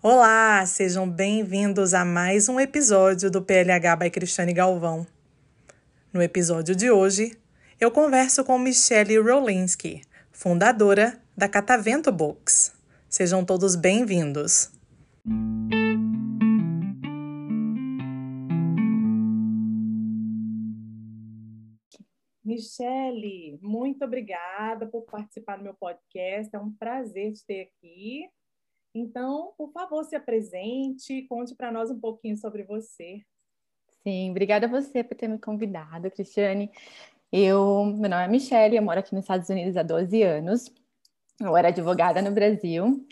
Olá, sejam bem-vindos a mais um episódio do PLH by Cristiane Galvão. No episódio de hoje, eu converso com Michelle Rolinski, fundadora da Catavento Books. Sejam todos bem-vindos. Michele, muito obrigada por participar do meu podcast. É um prazer te ter aqui. Então, por favor, se apresente, conte para nós um pouquinho sobre você. Sim, obrigada a você por ter me convidado, Cristiane. Eu, meu nome é Michelle, eu moro aqui nos Estados Unidos há 12 anos. Eu era advogada no Brasil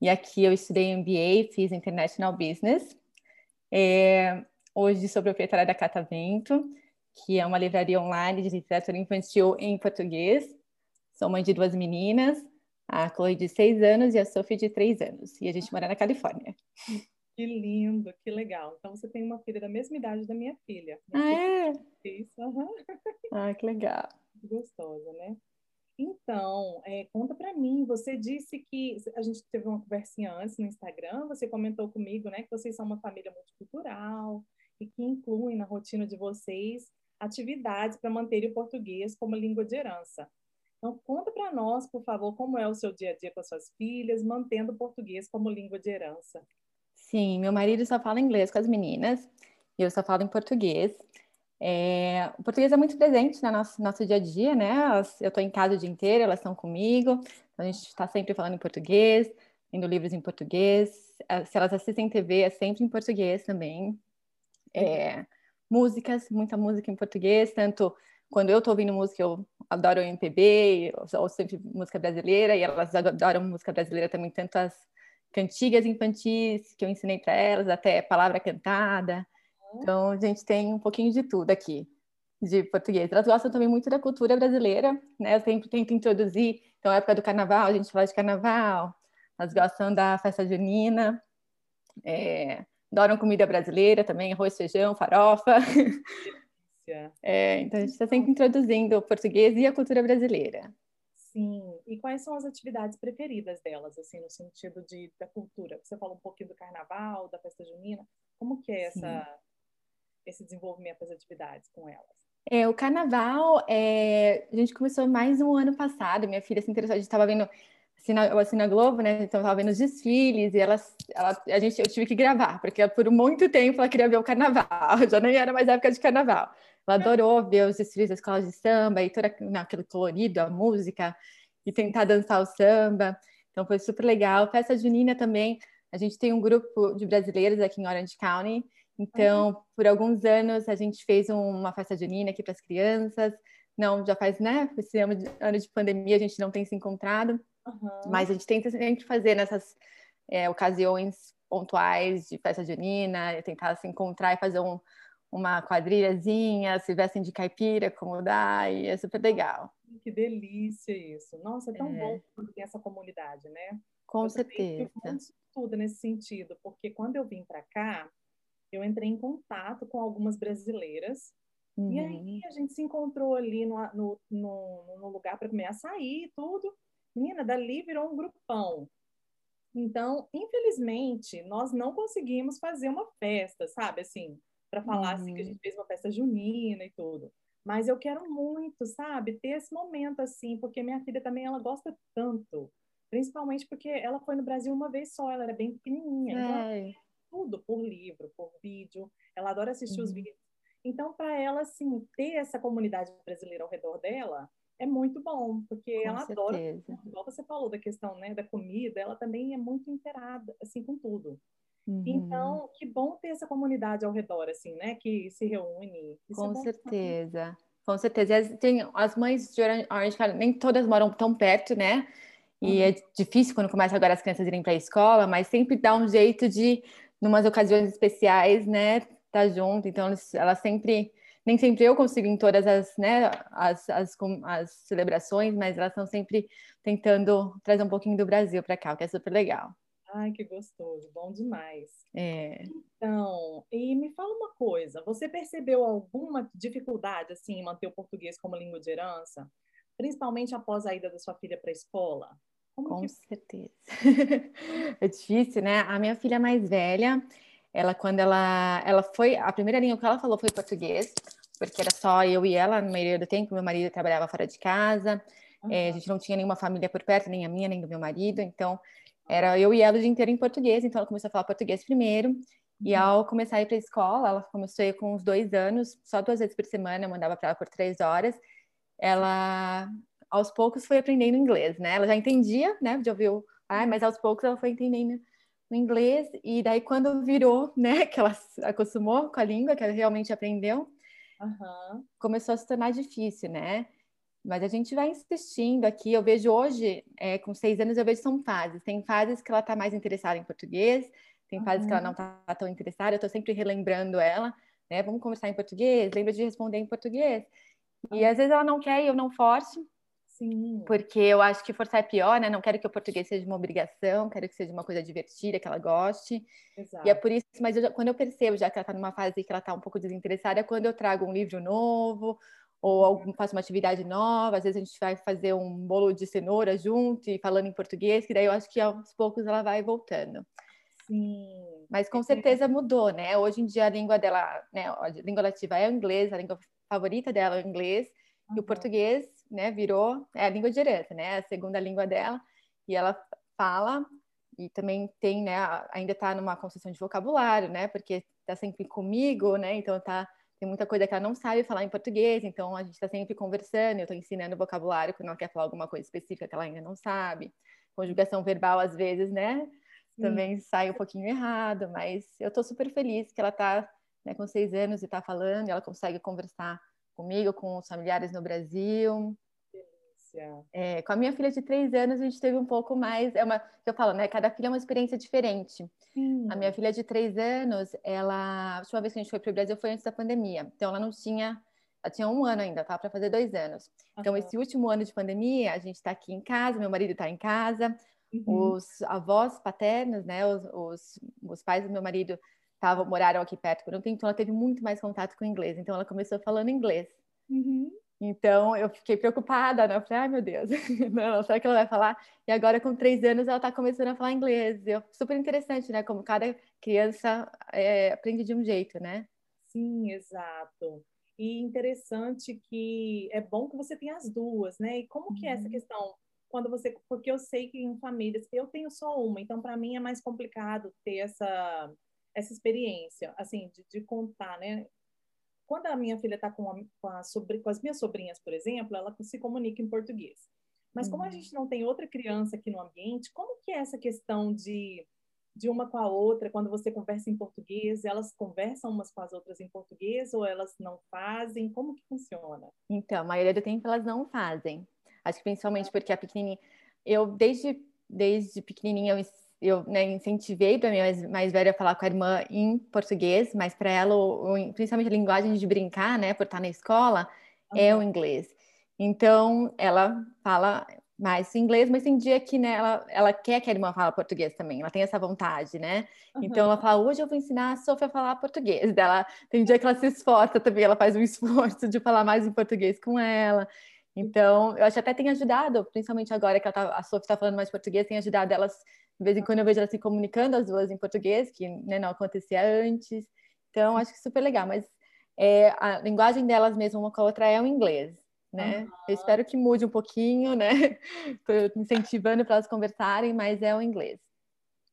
e aqui eu estudei MBA, fiz International Business. É, hoje sou proprietária da Catavento, que é uma livraria online de literatura infantil em português. Sou mãe de duas meninas, a Chloe de seis anos e a Sophie de três anos. E a gente mora na Califórnia. Que lindo, que legal. Então você tem uma filha da mesma idade da minha filha. Ah, é? Isso, uhum. Ah, que legal. Gostosa, né? Então, é, conta para mim, você disse que a gente teve uma conversinha antes no Instagram, você comentou comigo, né, que vocês são uma família multicultural e que incluem na rotina de vocês atividades para manter o português como língua de herança. Então, conta para nós, por favor, como é o seu dia a dia com as suas filhas, mantendo o português como língua de herança. Sim, meu marido só fala inglês com as meninas e eu só falo em português. É, o português é muito presente no nosso, nosso dia a dia, né? eu estou em casa o dia inteiro, elas estão comigo, então a gente está sempre falando em português, lendo livros em português. É, se elas assistem TV, é sempre em português também. É, músicas, muita música em português, tanto quando eu estou ouvindo música, eu adoro MPB, ou sempre música brasileira, e elas adoram música brasileira também, tanto as cantigas infantis que eu ensinei para elas, até palavra cantada. Então, a gente tem um pouquinho de tudo aqui, de português. Elas gostam também muito da cultura brasileira, né? Eu sempre tento introduzir. Então, época do carnaval, a gente fala de carnaval. Elas gostam da festa junina. É, adoram comida brasileira também, arroz, feijão, farofa. É, então, a gente está sempre introduzindo o português e a cultura brasileira. Sim. E quais são as atividades preferidas delas, assim, no sentido de, da cultura? Você falou um pouquinho do carnaval, da festa junina. Como que é essa, esse desenvolvimento das atividades com elas? É, o carnaval, é, a gente começou mais um ano passado. Minha filha se interessou, a gente estava vendo eu assino a Globo, né? Então eu tava vendo os desfiles e elas, ela, a gente, eu tive que gravar, porque por muito tempo ela queria ver o carnaval, já nem era mais época de carnaval. Ela adorou ver os desfiles da escola de samba e todo aquele colorido, a música, e tentar dançar o samba. Então foi super legal. Festa junina também, a gente tem um grupo de brasileiros aqui em Orange County, então, uhum. por alguns anos, a gente fez uma festa junina aqui para as crianças. Não, já faz, né? Esse ano de, ano de pandemia a gente não tem se encontrado. Uhum. Mas a gente tenta sempre fazer nessas é, ocasiões pontuais de festa junina, tentar se encontrar e fazer um, uma quadrilhazinha, se vestem de caipira, como dá, e é super legal. Que delícia isso. Nossa, é tão é. bom quando tem essa comunidade, né? Com eu certeza. Tudo nesse sentido, porque quando eu vim para cá, eu entrei em contato com algumas brasileiras uhum. e aí a gente se encontrou ali no, no, no, no lugar para comer açaí e tudo. Menina, dali virou um grupão. Então, infelizmente, nós não conseguimos fazer uma festa, sabe? Assim, para falar uhum. assim que a uhum. gente fez uma festa junina e tudo. Mas eu quero muito, sabe, ter esse momento assim, porque minha filha também ela gosta tanto, principalmente porque ela foi no Brasil uma vez só, ela era bem pequenininha, então é. então tudo por livro, por vídeo, ela adora assistir uhum. os vídeos. Então, para ela assim, ter essa comunidade brasileira ao redor dela, é muito bom, porque com ela certeza. adora, igual você falou da questão, né, da comida, ela também é muito inteirada, assim, com tudo. Uhum. Então, que bom ter essa comunidade ao redor, assim, né, que se reúne. Isso é com é certeza. Com certeza. Tem, as mães de Orange County, nem todas moram tão perto, né? E uhum. é difícil quando começa agora as crianças irem para a escola, mas sempre dá um jeito de, numas ocasiões especiais, né, tá junto. Então, elas sempre nem sempre eu consigo em todas as, né, as, as, as celebrações, mas elas estão sempre tentando trazer um pouquinho do Brasil para cá, o que é super legal. Ai, que gostoso, bom demais. É. Então, e me fala uma coisa, você percebeu alguma dificuldade assim em manter o português como língua de herança, principalmente após a ida da sua filha para a escola? Como Com que... certeza. é difícil, né? A minha filha mais velha, ela quando ela ela foi a primeira língua que ela falou foi português, porque era só eu e ela no meio do tempo. Meu marido trabalhava fora de casa, uhum. é, a gente não tinha nenhuma família por perto, nem a minha nem do meu marido, então era eu e ela o dia inteiro em português. Então ela começou a falar português primeiro. E uhum. ao começar a ir para a escola, ela começou a ir com uns dois anos, só duas vezes por semana, eu mandava para ela por três horas. Ela, aos poucos, foi aprendendo inglês, né? Ela já entendia, né? Já ouviu, ah, mas aos poucos ela foi entendendo o inglês. E daí, quando virou, né, que ela acostumou com a língua, que ela realmente aprendeu, uhum. começou a se tornar difícil, né? Mas a gente vai insistindo aqui. Eu vejo hoje, é, com seis anos, eu vejo são fases. Tem fases que ela está mais interessada em português, tem fases uhum. que ela não está tão interessada, eu estou sempre relembrando ela, né? Vamos conversar em português, lembra de responder em português. E às vezes ela não quer e eu não forço. Sim. Porque eu acho que forçar é pior, né? Não quero que o português seja uma obrigação, quero que seja uma coisa divertida, que ela goste. Exato. E é por isso, mas eu, quando eu percebo já que ela está numa fase que ela está um pouco desinteressada, é quando eu trago um livro novo, ou algum, faço uma atividade nova, às vezes a gente vai fazer um bolo de cenoura junto e falando em português, que daí eu acho que aos poucos ela vai voltando. Sim. Mas com certeza mudou, né? Hoje em dia a língua dela, né? A língua nativa é o inglês, a língua favorita dela é o inglês, uhum. e o português, né, virou é a língua direta, né? A segunda língua dela, e ela fala e também tem, né, ainda está numa construção de vocabulário, né? Porque está sempre comigo, né? Então tá tem muita coisa que ela não sabe falar em português, então a gente está sempre conversando, eu estou ensinando vocabulário quando ela quer falar alguma coisa específica que ela ainda não sabe. Conjugação verbal, às vezes, né? também hum. sai um pouquinho errado, mas eu estou super feliz que ela está né, com seis anos e está falando, e ela consegue conversar comigo, com os familiares no Brasil. É, com a minha filha de três anos, a gente teve um pouco mais. É uma, eu falo, né? Cada filha é uma experiência diferente. Hum. A minha filha de três anos, ela. A última vez que a gente foi para o Brasil foi antes da pandemia. Então, ela não tinha. Ela tinha um ano ainda, estava para fazer dois anos. Então, esse último ano de pandemia, a gente está aqui em casa, meu marido está em casa, Uhum. Os avós paternos, né, os, os, os pais do meu marido tavam, moraram aqui perto por um tempo, então ela teve muito mais contato com o inglês. Então ela começou falando inglês. Uhum. Então eu fiquei preocupada, né? Eu falei, ai meu Deus, não, será que ela vai falar? E agora com três anos ela está começando a falar inglês. Super interessante, né? Como cada criança é, aprende de um jeito, né? Sim, exato. E interessante que é bom que você tenha as duas, né? E como que é essa uhum. questão quando você, porque eu sei que em famílias, eu tenho só uma, então para mim é mais complicado ter essa essa experiência, assim, de, de contar, né? Quando a minha filha está com, com, com, as minhas sobrinhas, por exemplo, ela se comunica em português. Mas como a uhum. gente não tem outra criança aqui no ambiente, como que é essa questão de, de uma com a outra, quando você conversa em português, elas conversam umas com as outras em português ou elas não fazem? Como que funciona? Então, a maioria do tempo elas não fazem. Acho que principalmente porque a pequenininha, eu desde desde pequenininha eu, eu né, incentivei para minha mais, mais velha falar com a irmã em português, mas para ela, o, o, principalmente a linguagem de brincar, né, por estar na escola, uhum. é o inglês. Então, ela fala mais inglês, mas tem dia que né, ela, ela quer que a irmã fale português também, ela tem essa vontade, né? Uhum. Então ela fala, hoje eu vou ensinar a Sofia a falar português. Ela, tem dia que ela se esforça também, ela faz um esforço de falar mais em português com ela. Então, eu acho que até tem ajudado, principalmente agora que tá, a Sophie está falando mais português, tem ajudado elas, de vez em quando eu vejo elas se comunicando, as duas em português, que né, não acontecia antes. Então, acho que super legal, mas é, a linguagem delas mesmo, uma com a outra, é o inglês, né? Uhum. Eu espero que mude um pouquinho, né? Estou incentivando para elas conversarem, mas é o inglês.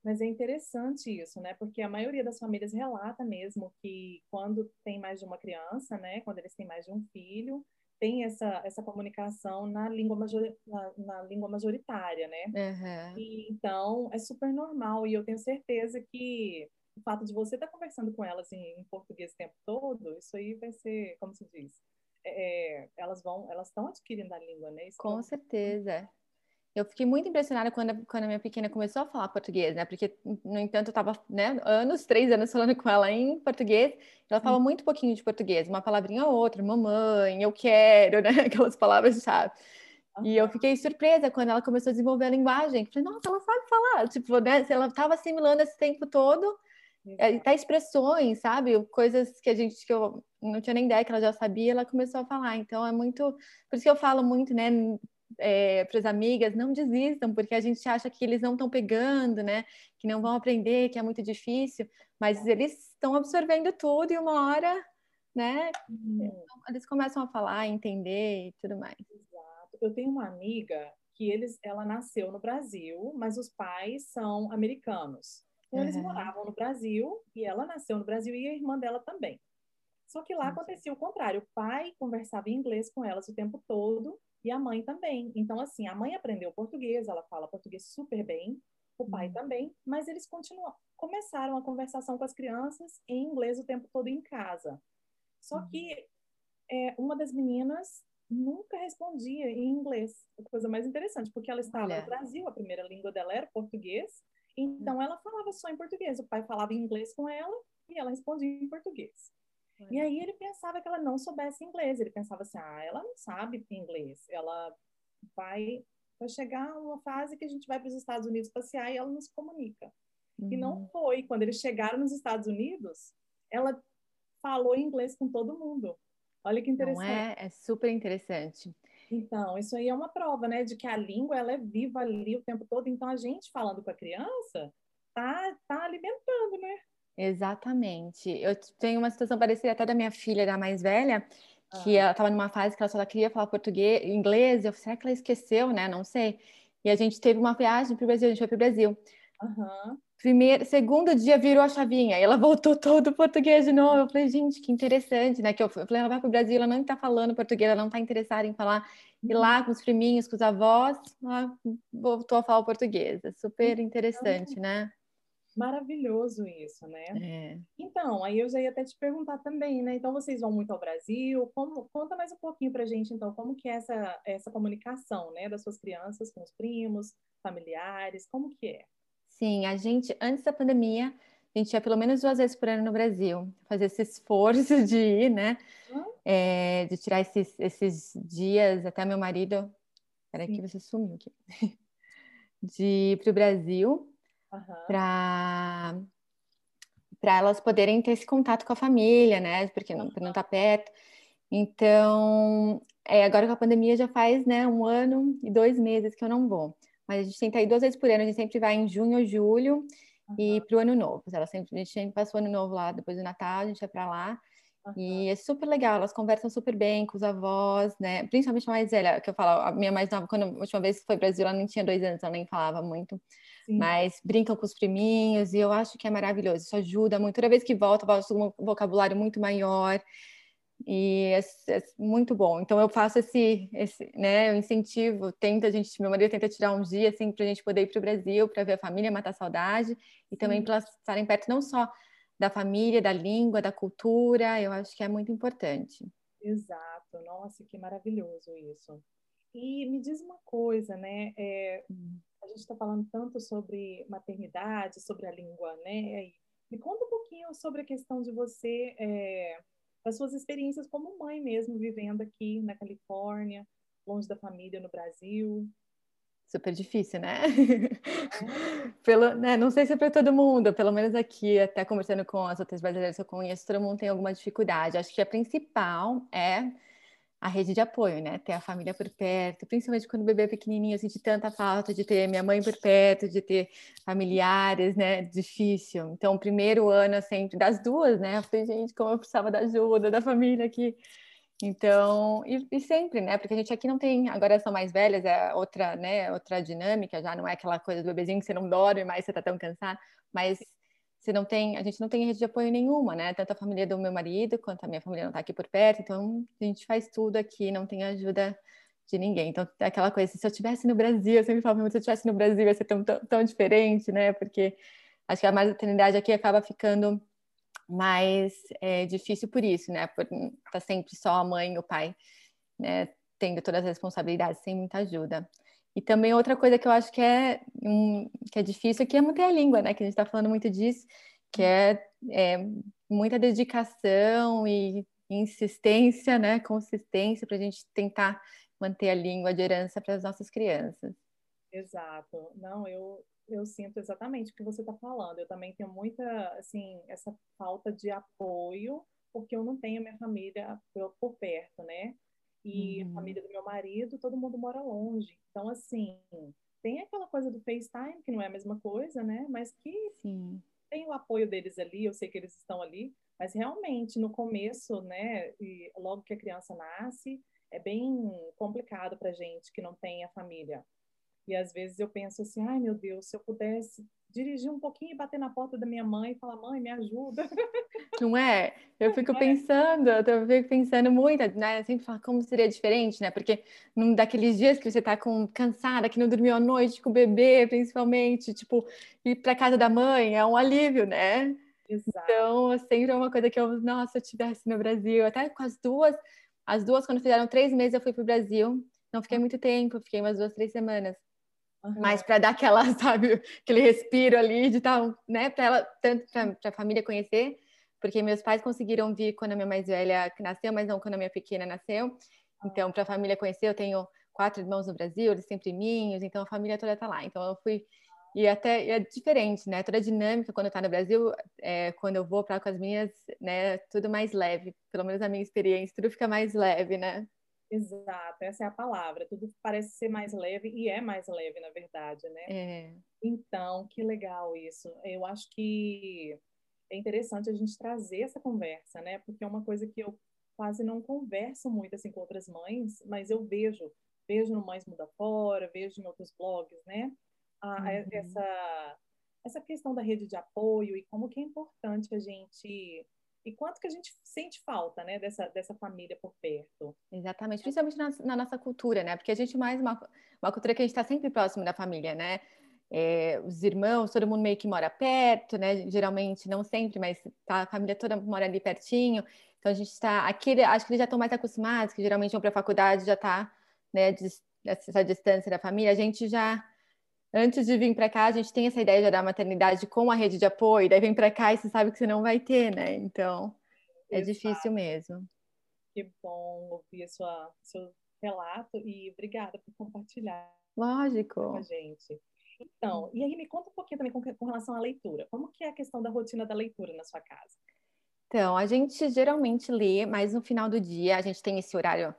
Mas é interessante isso, né? Porque a maioria das famílias relata mesmo que quando tem mais de uma criança, né? Quando eles têm mais de um filho, tem essa, essa comunicação na língua, major, na, na língua majoritária, né? Uhum. E, então, é super normal. E eu tenho certeza que o fato de você estar conversando com elas em, em, português o tempo todo, isso aí vai ser, como se diz, é, é elas vão, elas estão adquirindo a língua, né? Isso com certeza. Eu fiquei muito impressionada quando, quando a minha pequena começou a falar português, né? Porque, no entanto, eu estava né, anos, três anos falando com ela em português. Ela fala muito pouquinho de português, uma palavrinha ou outra, mamãe, eu quero, né? Aquelas palavras-chave. Uhum. E eu fiquei surpresa quando ela começou a desenvolver a linguagem. Falei, nossa, ela sabe falar. Tipo, né? Ela estava assimilando esse tempo todo, é, até expressões, sabe? Coisas que a gente, que eu não tinha nem ideia que ela já sabia, ela começou a falar. Então, é muito... Por isso que eu falo muito, né? É, para as amigas, não desistam, porque a gente acha que eles não estão pegando, né? Que não vão aprender, que é muito difícil, mas eles estão absorvendo tudo e uma hora, né? Hum. Eles começam a falar, entender e tudo mais. Exato. Eu tenho uma amiga que eles, ela nasceu no Brasil, mas os pais são americanos. Então, eles uhum. moravam no Brasil e ela nasceu no Brasil e a irmã dela também. Só que lá acontecia o contrário. O pai conversava em inglês com elas o tempo todo e a mãe também. Então, assim, a mãe aprendeu português, ela fala português super bem, o pai uhum. também, mas eles continuam, começaram a conversação com as crianças em inglês o tempo todo em casa. Só uhum. que é, uma das meninas nunca respondia em inglês. A coisa mais interessante, porque ela estava Olha. no Brasil, a primeira língua dela era português, então ela falava só em português. O pai falava em inglês com ela e ela respondia em português. E aí ele pensava que ela não soubesse inglês. Ele pensava assim, ah, ela não sabe inglês. Ela vai, vai chegar uma fase que a gente vai para os Estados Unidos passear e ela não se comunica. Uhum. E não uhum. foi. Quando eles chegaram nos Estados Unidos, ela falou inglês com todo mundo. Olha que interessante. Não é? É super interessante. Então, isso aí é uma prova, né, de que a língua ela é viva ali o tempo todo. Então, a gente falando com a criança tá, tá alimentando, né? Exatamente. Eu tenho uma situação parecida até da minha filha, da mais velha, que ah. ela estava numa fase que ela só queria falar português, inglês. Eu será que ela esqueceu, né? Não sei. E a gente teve uma viagem para o Brasil, a gente foi para o Brasil. Uhum. Primeiro, segundo dia virou a chavinha e ela voltou todo português de novo. Eu falei, gente, que interessante, né? Que eu falei, ela vai para o Brasil, ela não está falando português, ela não está interessada em falar. E lá com os priminhos, com os avós, ela voltou a falar português. É super interessante, né? Maravilhoso isso, né? É. Então, aí eu já ia até te perguntar também, né? Então, vocês vão muito ao Brasil. Como, conta mais um pouquinho pra gente, então, como que é essa, essa comunicação, né? Das suas crianças com os primos, familiares, como que é? Sim, a gente, antes da pandemia, a gente ia pelo menos duas vezes por ano no Brasil, fazer esse esforço de ir, né? Hum? É, de tirar esses, esses dias, até meu marido... Peraí que você sumiu aqui. De ir para o Brasil uhum. para para elas poderem ter esse contato com a família, né? Porque não, não tá perto. Então, é, agora com a pandemia já faz né, um ano e dois meses que eu não vou. Mas a gente tenta ir duas vezes por ano, a gente sempre vai em junho ou julho uhum. e para o ano novo. Ela sempre, a gente sempre passa o ano novo lá, depois do Natal, a gente vai para lá. E é super legal, elas conversam super bem com os avós, né? Principalmente a mais velha, que eu falo, a minha mais nova, quando a última vez foi Brasil, ela nem tinha dois anos, ela nem falava muito. Sim. Mas brincam com os priminhos e eu acho que é maravilhoso. Isso ajuda muito. Toda vez que volta, volta com um vocabulário muito maior e é, é, muito bom. Então eu faço esse, esse, né, eu incentivo, tenta a gente, meu marido tenta tirar um dia assim para a gente poder ir para o Brasil para ver a família, matar a saudade e também para estarem perto não só da família, da língua, da cultura. Eu acho que é muito importante. Exato. Nossa, que maravilhoso isso. E me diz uma coisa, né? É, a gente está falando tanto sobre maternidade, sobre a língua, né? Me conta um pouquinho sobre a questão de você, é, das suas experiências como mãe mesmo, vivendo aqui na Califórnia, longe da família no Brasil. Super difícil, né? É. pelo, né? Não sei se é para todo mundo, pelo menos aqui, até conversando com as outras brasileiras que eu conheço, todo mundo tem alguma dificuldade. Acho que a principal é a rede de apoio, né? Ter a família por perto, principalmente quando o bebê é pequenininho, eu senti tanta falta de ter minha mãe por perto, de ter familiares, né? Difícil. Então, o primeiro ano, sempre, das duas, né? Eu falei, gente, como eu precisava da ajuda da família aqui. Então, e, e, sempre, né? Porque a gente aqui não tem, agora são mais velhas, é outra, né? Outra dinâmica, já não é aquela coisa do bebezinho que você não dorme mais, você tá tão cansado, mas você não tem, a gente não tem rede de apoio nenhuma, né? Tanto a família do meu marido quanto a minha família não está aqui por perto, então a gente faz tudo aqui, não tem ajuda de ninguém. Então, é aquela coisa, se eu estivesse no Brasil, eu sempre falo, se eu estivesse no Brasil ia ser tão, tão, tão diferente, né? Porque acho que a maternidade aqui acaba ficando mais é, difícil por isso, né? Por estar tá sempre só a mãe e o pai, né? Tendo todas as responsabilidades sem muita ajuda. E também outra coisa que eu acho que é, um, que é difícil aqui é manter a língua, né? Que a gente está falando muito disso, que é, é muita dedicação e insistência, né? Consistência para a gente tentar manter a língua de herança para as nossas crianças. Exato. Não, eu, eu sinto exatamente o que você está falando. Eu também tenho muita, assim, essa falta de apoio, porque eu não tenho minha família por, por perto, né? E uhum. a família do meu marido, todo mundo mora longe. Então, assim, tem aquela coisa do FaceTime, que não é a mesma coisa, né? Mas que Sim. tem o apoio deles ali, eu sei que eles estão ali. Mas realmente, no começo, né, e logo que a criança nasce, é bem complicado para gente que não tem a família. E às vezes eu penso assim, ai meu Deus, se eu pudesse dirigir um pouquinho e bater na porta da minha mãe e falar, mãe, me ajuda. Não é? Eu fico é? pensando, eu fico pensando muito, né? Eu sempre falo como seria diferente, né? Porque num daqueles dias que você tá com, cansada, que não dormiu à noite com o bebê, principalmente, tipo, ir para casa da mãe é um alívio, né? Exato. Então, sempre é uma coisa que eu, nossa, se eu estivesse no Brasil, até com as duas, as duas, quando fizeram três meses, eu fui para o Brasil. Não fiquei muito tempo, fiquei umas duas, três semanas. Mas para dar aquela, sabe, aquele respiro ali de tal, né, para ela, tanto para a família conhecer, porque meus pais conseguiram vir quando a minha mais velha nasceu, mas não quando a minha pequena nasceu. Então, para a família conhecer, eu tenho quatro irmãos no Brasil, eles sempre minhos, então a família toda tá lá. Então, eu fui e até é diferente, né? Toda a dinâmica quando está no Brasil, é, quando eu vou para com as minhas, né? Tudo mais leve, pelo menos a minha experiência, tudo fica mais leve, né? Exato, essa é a palavra. Tudo parece ser mais leve e é mais leve, na verdade, né? É. Então, que legal isso. Eu acho que é interessante a gente trazer essa conversa, né? Porque é uma coisa que eu quase não converso muito assim com outras mães, mas eu vejo, vejo no Mães Muda Fora, vejo em outros blogs, né? a, uhum. essa, essa questão da rede de apoio e como que é importante a gente e quanto que a gente sente falta, né, dessa, dessa família por perto. Exatamente, principalmente na, na nossa cultura, né, porque a gente mais uma, uma cultura que a gente está sempre próximo da família, né, é, os irmãos, todo mundo meio que mora perto, né, geralmente, não sempre, mas tá, a família toda mora ali pertinho, então a gente está, aqui, acho que eles já estão mais acostumados, que geralmente vão para a faculdade, já está, né, essa distância da família, a gente já antes de vir para cá, a gente tem essa ideia de dar maternidade com a rede de apoio, daí vem para cá e você sabe que você não vai ter, né? Então, é Exato. difícil mesmo. Que bom ouvir sua, seu relato e obrigada por compartilhar Lógico. com a gente. Então, e aí me conta um pouquinho também com, com relação à leitura. Como que é a questão da rotina da leitura na sua casa? Então, a gente geralmente lê, mas no final do dia a gente tem esse horário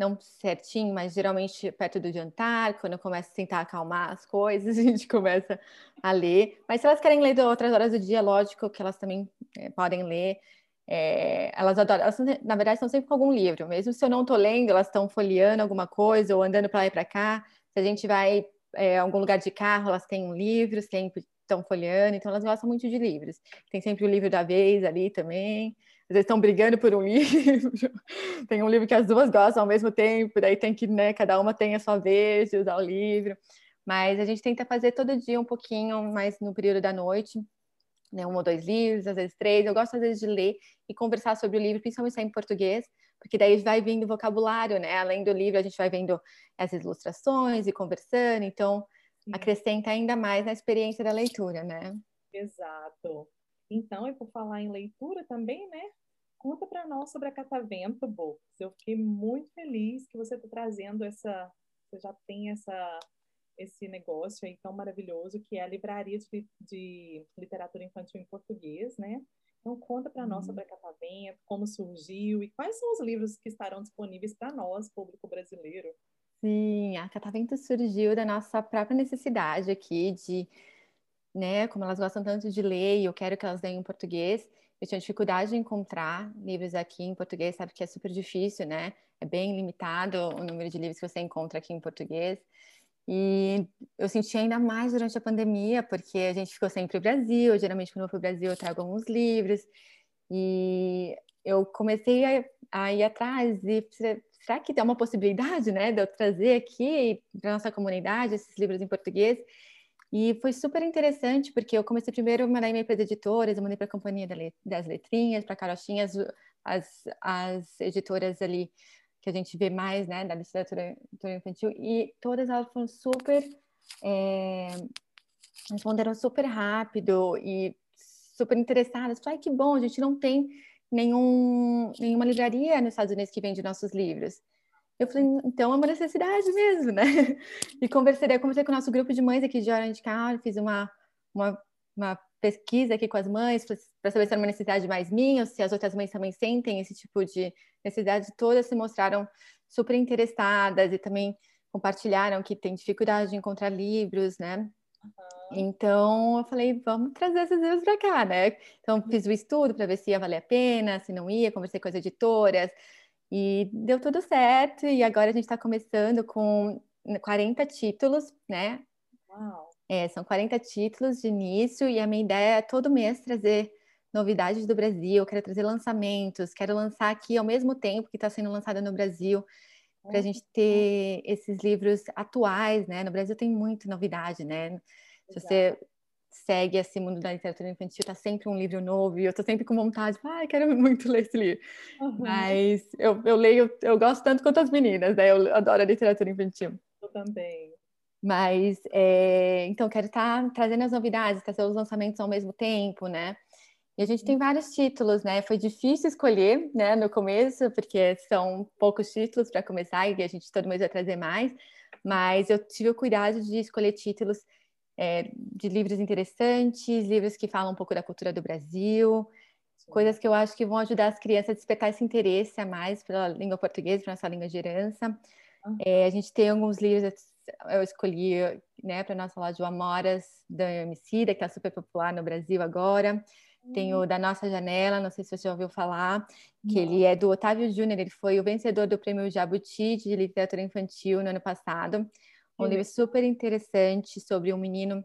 não certinho, mas geralmente perto do jantar, quando eu começo a tentar acalmar as coisas, a gente começa a ler. Mas se elas querem ler de outras horas do dia, lógico que elas também é, podem ler. É, elas adoram, elas, na verdade, estão sempre com algum livro. Mesmo se eu não estou lendo, elas estão folheando alguma coisa ou andando para lá e para cá. Se a gente vai é, a algum lugar de carro, elas têm um livro, sempre estão folheando, então elas gostam muito de livros. Tem sempre o livro da vez ali também às vezes estão brigando por um livro, tem um livro que as duas gostam ao mesmo tempo, daí tem que, né, cada uma tem a sua vez de usar o livro, mas a gente tenta fazer todo dia um pouquinho, mais no período da noite, né, um ou dois livros, às vezes três, eu gosto às vezes de ler e conversar sobre o livro, principalmente em português, porque daí vai vindo vocabulário, né, além do livro a gente vai vendo as ilustrações e conversando, então acrescenta ainda mais na experiência da leitura, né? Exato. Então, e por falar em leitura também, né? Conta para nós sobre a Catavento Books. Eu fiquei muito feliz que você está trazendo essa, você já tem essa esse negócio aí tão maravilhoso que é a livraria de, de literatura infantil em português, né? Então conta para nós uhum. sobre a Catavento, como surgiu e quais são os livros que estarão disponíveis para nós, público brasileiro. Sim, a Catavento surgiu da nossa própria necessidade aqui de, né, como elas gostam tanto de ler e eu quero que elas leiam em português, eu tinha dificuldade de encontrar livros aqui em português, sabe que é super difícil, né? É bem limitado o número de livros que você encontra aqui em português. E eu senti ainda mais durante a pandemia, porque a gente ficou sempre no Brasil. Geralmente, quando eu vou para o Brasil, eu trago alguns livros. E eu comecei a, a ir atrás e será que tem uma possibilidade, né, de eu trazer aqui para nossa comunidade esses livros em português? E foi super interessante, porque eu comecei primeiro a mandar e-mail para as editoras, eu mandei para a Companhia das Letrinhas, para a Carochinhas, as, as editoras ali que a gente vê mais, né, da literatura, literatura infantil, e todas elas foram super. É, responderam super rápido e super interessadas. Ai, que bom, a gente não tem nenhum, nenhuma livraria nos Estados Unidos que vende nossos livros. Eu falei, então é uma necessidade mesmo, né? E conversei, conversei com o nosso grupo de mães aqui de Orange County, fiz uma, uma, uma pesquisa aqui com as mães para saber se era uma necessidade mais minha, ou se as outras mães também sentem esse tipo de necessidade. Todas se mostraram super interessadas e também compartilharam que tem dificuldade de encontrar livros, né? Uhum. Então eu falei, vamos trazer esses livros para cá, né? Então fiz o estudo para ver se ia valer a pena, se não ia, conversei com as editoras e deu tudo certo. E agora a gente está começando com 40 títulos, né? Uau. É, são 40 títulos de início e a minha ideia é todo mês trazer novidades do Brasil, quero trazer lançamentos, quero lançar aqui ao mesmo tempo que está sendo lançada no Brasil, para a gente ter esses livros atuais, né? No Brasil tem muita novidade, né? Se você segue esse mundo da literatura infantil, tá sempre um livro novo e eu tô sempre com vontade, ah, quero muito ler esse livro. Uhum. Mas eu, eu leio, eu gosto tanto quanto as meninas, né? Eu adoro a literatura infantil. Eu também. Mas, é, então, quero estar tá trazendo as novidades, trazer os lançamentos ao mesmo tempo, né? E a gente tem vários títulos, né? Foi difícil escolher, né, no começo, porque são poucos títulos para começar e a gente todo mês vai trazer mais. Mas eu tive o cuidado de escolher títulos é, de livros interessantes, livros que falam um pouco da cultura do Brasil, Sim. coisas que eu acho que vão ajudar as crianças a despertar esse interesse a mais pela língua portuguesa, pela nossa língua de herança. Uhum. É, a gente tem alguns livros, eu escolhi né, para nossa loja o Amoras, da Emicida, que está super popular no Brasil agora. Tem o da Nossa Janela, não sei se você já ouviu falar, que ele é do Otávio Júnior, ele foi o vencedor do prêmio Jabuti de literatura infantil no ano passado. Um livro super interessante sobre um menino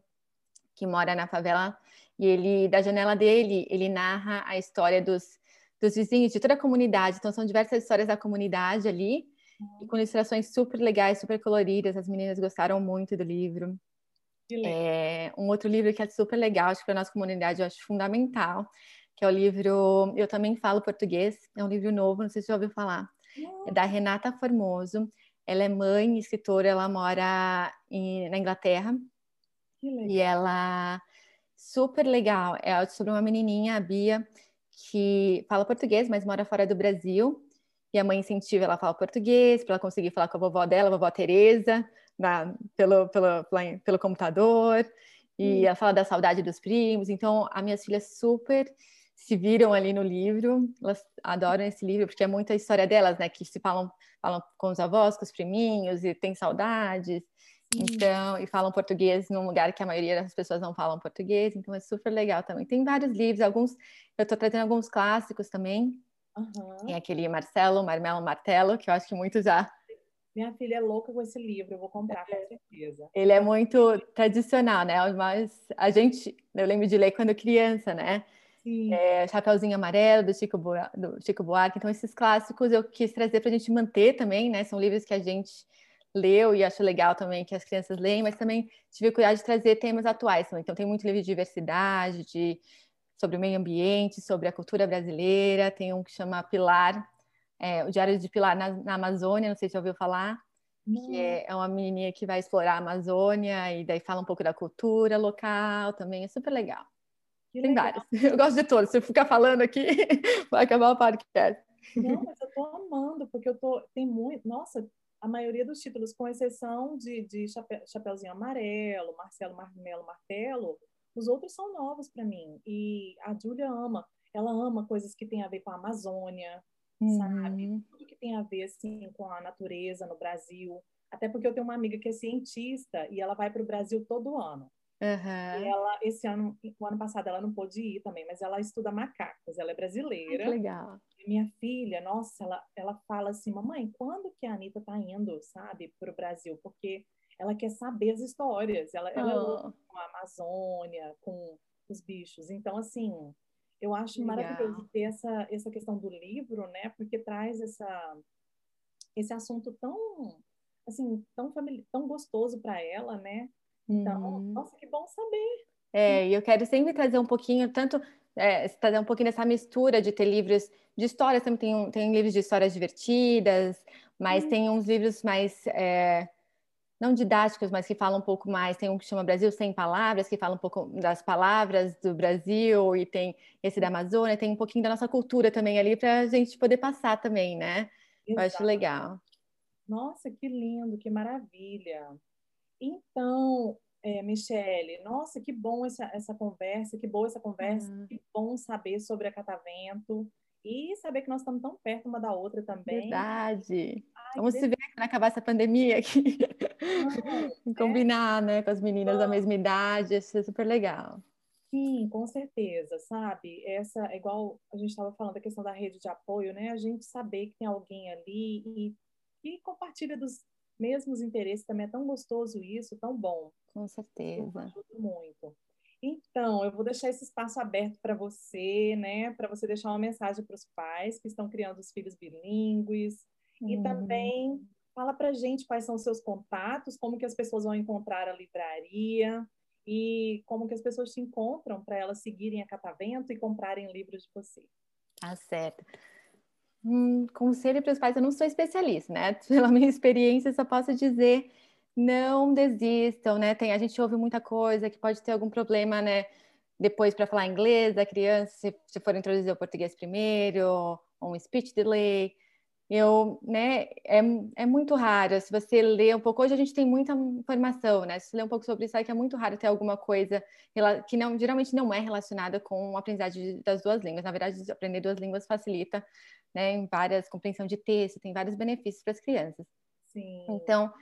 que mora na favela e ele, da janela dele, ele narra a história dos, dos vizinhos de toda a comunidade. Então, são diversas histórias da comunidade ali, uhum. e com ilustrações super legais, super coloridas. As meninas gostaram muito do livro. É, um outro livro que é super legal, acho que para nossa comunidade eu acho fundamental, que é o livro Eu Também Falo Português, é um livro novo, não sei se você já ouviu falar, é da Renata Formoso, ela é mãe, escritora, ela mora em, na Inglaterra, e ela, super legal, é sobre uma menininha, a Bia, que fala português, mas mora fora do Brasil, e a mãe incentiva ela a falar português, para ela conseguir falar com a vovó dela, a vovó Teresa, na, pelo, pelo, pelo computador, e hum. ela fala da saudade dos primos. Então, as minhas filhas super se viram ali no livro, elas adoram esse livro, porque é muita história delas, né, que se falam, falam com os avós, com os priminhos, e tem saudades. Então, e falam português num lugar que a maioria das pessoas não falam português, então é super legal também. Tem vários livros, alguns, eu estou trazendo alguns clássicos também. Uhum. Tem aquele Marcelo, Marmelo, Martelo, que eu acho que muitos já minha filha é louca com esse livro, eu vou comprar com certeza. Ele é muito tradicional, né? Mas a gente, eu lembro de ler quando criança, né? É, Chapeuzinho Amarelo, do Chico, Buarque, do Chico Buarque. Então, esses clássicos eu quis trazer para a gente manter também, né? São livros que a gente leu e acho legal também que as crianças leem, mas também tive cuidado de trazer temas atuais. Também. Então, tem muito livro de diversidade, de, sobre o meio ambiente, sobre a cultura brasileira. Tem um que chama Pilar, é, o Diário de Pilar na, na, Amazônia, não sei se já ouviu falar, que é, é, uma menininha que vai explorar a Amazônia e daí fala um pouco da cultura local também, é super legal. Tem vários. Eu gosto de todos. Se eu ficar falando aqui, vai acabar o podcast. Não, mas eu tô amando, porque eu tô. Tem muito. Nossa, a maioria dos títulos, com exceção de, de Chape... Chapeuzinho Amarelo, Marcelo Marmelo Martelo, os outros são novos para mim. E a Júlia ama. Ela ama coisas que têm a ver com a Amazônia, uhum. sabe? Tudo que tem a ver assim com a natureza no Brasil. Até porque eu tenho uma amiga que é cientista e ela vai para o Brasil todo ano. Uhum. E ela, esse ano, o ano passado, ela não pôde ir também, mas ela estuda macacos, ela é brasileira. Ai, legal. E minha filha, nossa, ela, ela fala assim, mamãe, quando que a Anitta tá indo, sabe, para o Brasil? Porque ela quer saber as histórias, ela, oh. ela é louca com a Amazônia, com os bichos. Então, assim, eu acho Legal. maravilhoso ter essa, essa questão do livro, né? Porque traz essa, esse assunto tão, assim, tão, tão gostoso para ela, né? Então, uhum. nossa, que bom saber. É, e eu quero sempre trazer um pouquinho, tanto é, trazer um pouquinho dessa mistura de ter livros de histórias, também tem, tem livros de histórias divertidas, mas uhum. tem uns livros mais é, não didáticos, mas que falam um pouco mais. Tem um que chama Brasil Sem Palavras, que fala um pouco das palavras do Brasil, e tem esse da Amazônia, tem um pouquinho da nossa cultura também ali para a gente poder passar também, né? Exato. Eu acho legal. Nossa, que lindo, que maravilha. Então, é, Michele, nossa, que bom essa, essa conversa, que boa essa conversa, uhum. que bom saber sobre a Catavento. e saber que nós estamos tão perto uma da outra também. Verdade. Ai, Vamos se ver quando acabar essa pandemia aqui. Não, Combinar, é. né, com as meninas da mesma idade, isso é super legal. Sim, com certeza, sabe? Essa é igual a gente estava falando da questão da rede de apoio, né? A gente saber que tem alguém ali e que compartilha dos mesmos interesses também é tão gostoso isso, tão bom. Com certeza. Ajuda muito. Então, eu vou deixar esse espaço aberto para você, né? Para você deixar uma mensagem para os pais que estão criando os filhos bilíngues. Uhum. E também fala para gente quais são os seus contatos, como que as pessoas vão encontrar a livraria e como que as pessoas te encontram para elas seguirem a Catavento e comprarem livros de você. Tá certo. Hum, conselho para os pais, eu não sou especialista, né? Pela minha experiência, só posso dizer não desistam, né? Tem, a gente ouve muita coisa que pode ter algum problema, né? Depois para falar inglês da criança, se, se for introduzir o português primeiro, ou um speech delay. Eu, né, é, é muito raro. Se você lê um pouco, hoje a gente tem muita informação, né? Se você lê um pouco sobre isso, é que é muito raro ter alguma coisa que não, geralmente não é relacionada com a aprendizagem das duas línguas. Na verdade, aprender duas línguas facilita, né, em várias compreensão de texto, tem vários benefícios para as crianças. Sim. Então,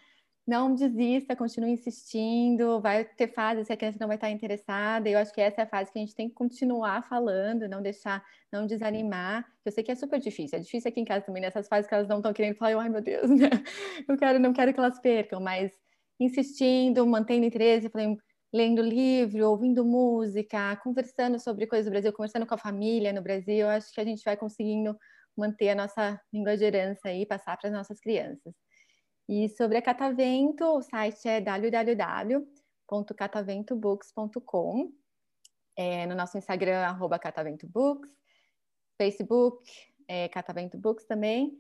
não desista, continue insistindo, vai ter fases que a criança não vai estar interessada, eu acho que essa é a fase que a gente tem que continuar falando, não deixar, não desanimar, eu sei que é super difícil, é difícil aqui em casa também, nessas fases que elas não estão querendo falar, ai meu Deus, né? eu quero, não quero que elas percam, mas insistindo, mantendo interesse, lendo livro, ouvindo música, conversando sobre coisas do Brasil, conversando com a família no Brasil, eu acho que a gente vai conseguindo manter a nossa língua de herança e passar para as nossas crianças. E sobre a Catavento, o site é www.cataventobooks.com. É, no nosso Instagram, arroba cataventobooks. Facebook, é, Catavento Books também.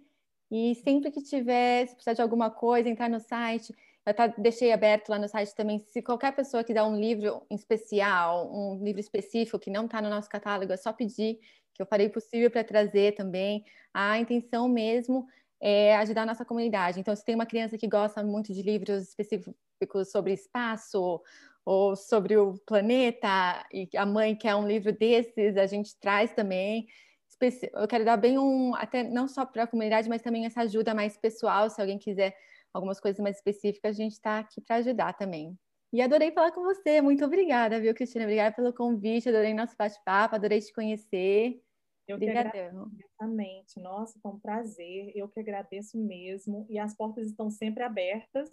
E sempre que tiver, se precisar de alguma coisa, entrar no site. Eu tá, deixei aberto lá no site também. Se qualquer pessoa quiser um livro especial, um livro específico que não está no nosso catálogo, é só pedir, que eu farei o possível para trazer também. A intenção mesmo é, ajudar a nossa comunidade. Então, se tem uma criança que gosta muito de livros específicos sobre espaço ou sobre o planeta e a mãe quer um livro desses, a gente traz também. Eu quero dar bem um, até não só para a comunidade, mas também essa ajuda mais pessoal, se alguém quiser algumas coisas mais específicas, a gente está aqui para ajudar também. E adorei falar com você. Muito obrigada, viu, Cristina? Obrigada pelo convite. Adorei nosso bate-papo, adorei te conhecer. Eu Obrigadão. agradeço. Exatamente. Nossa, foi um prazer. Eu que agradeço mesmo. E as portas estão sempre abertas.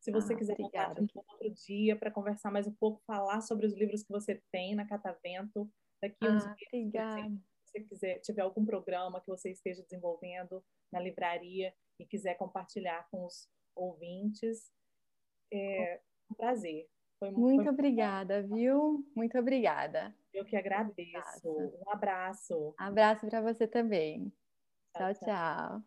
Se você ah, quiser contar um outro dia para conversar mais um pouco, falar sobre os livros que você tem na Catavento, daqui ah, uns dias, obrigada. se você quiser, tiver algum programa que você esteja desenvolvendo na livraria e quiser compartilhar com os ouvintes, é um prazer. Foi, muito foi obrigada, viu? Muito obrigada. Eu que agradeço. Um abraço. Abraço para você também. tchau. tchau. tchau.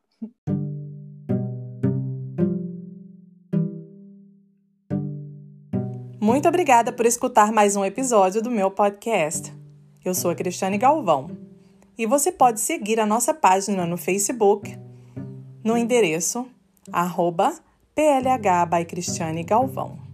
Muito obrigada por escutar mais um episódio do meu podcast. Eu sou a Cristiane Galvão e você pode seguir a nossa página no Facebook no endereço arroba PLH by Cristiane Galvão.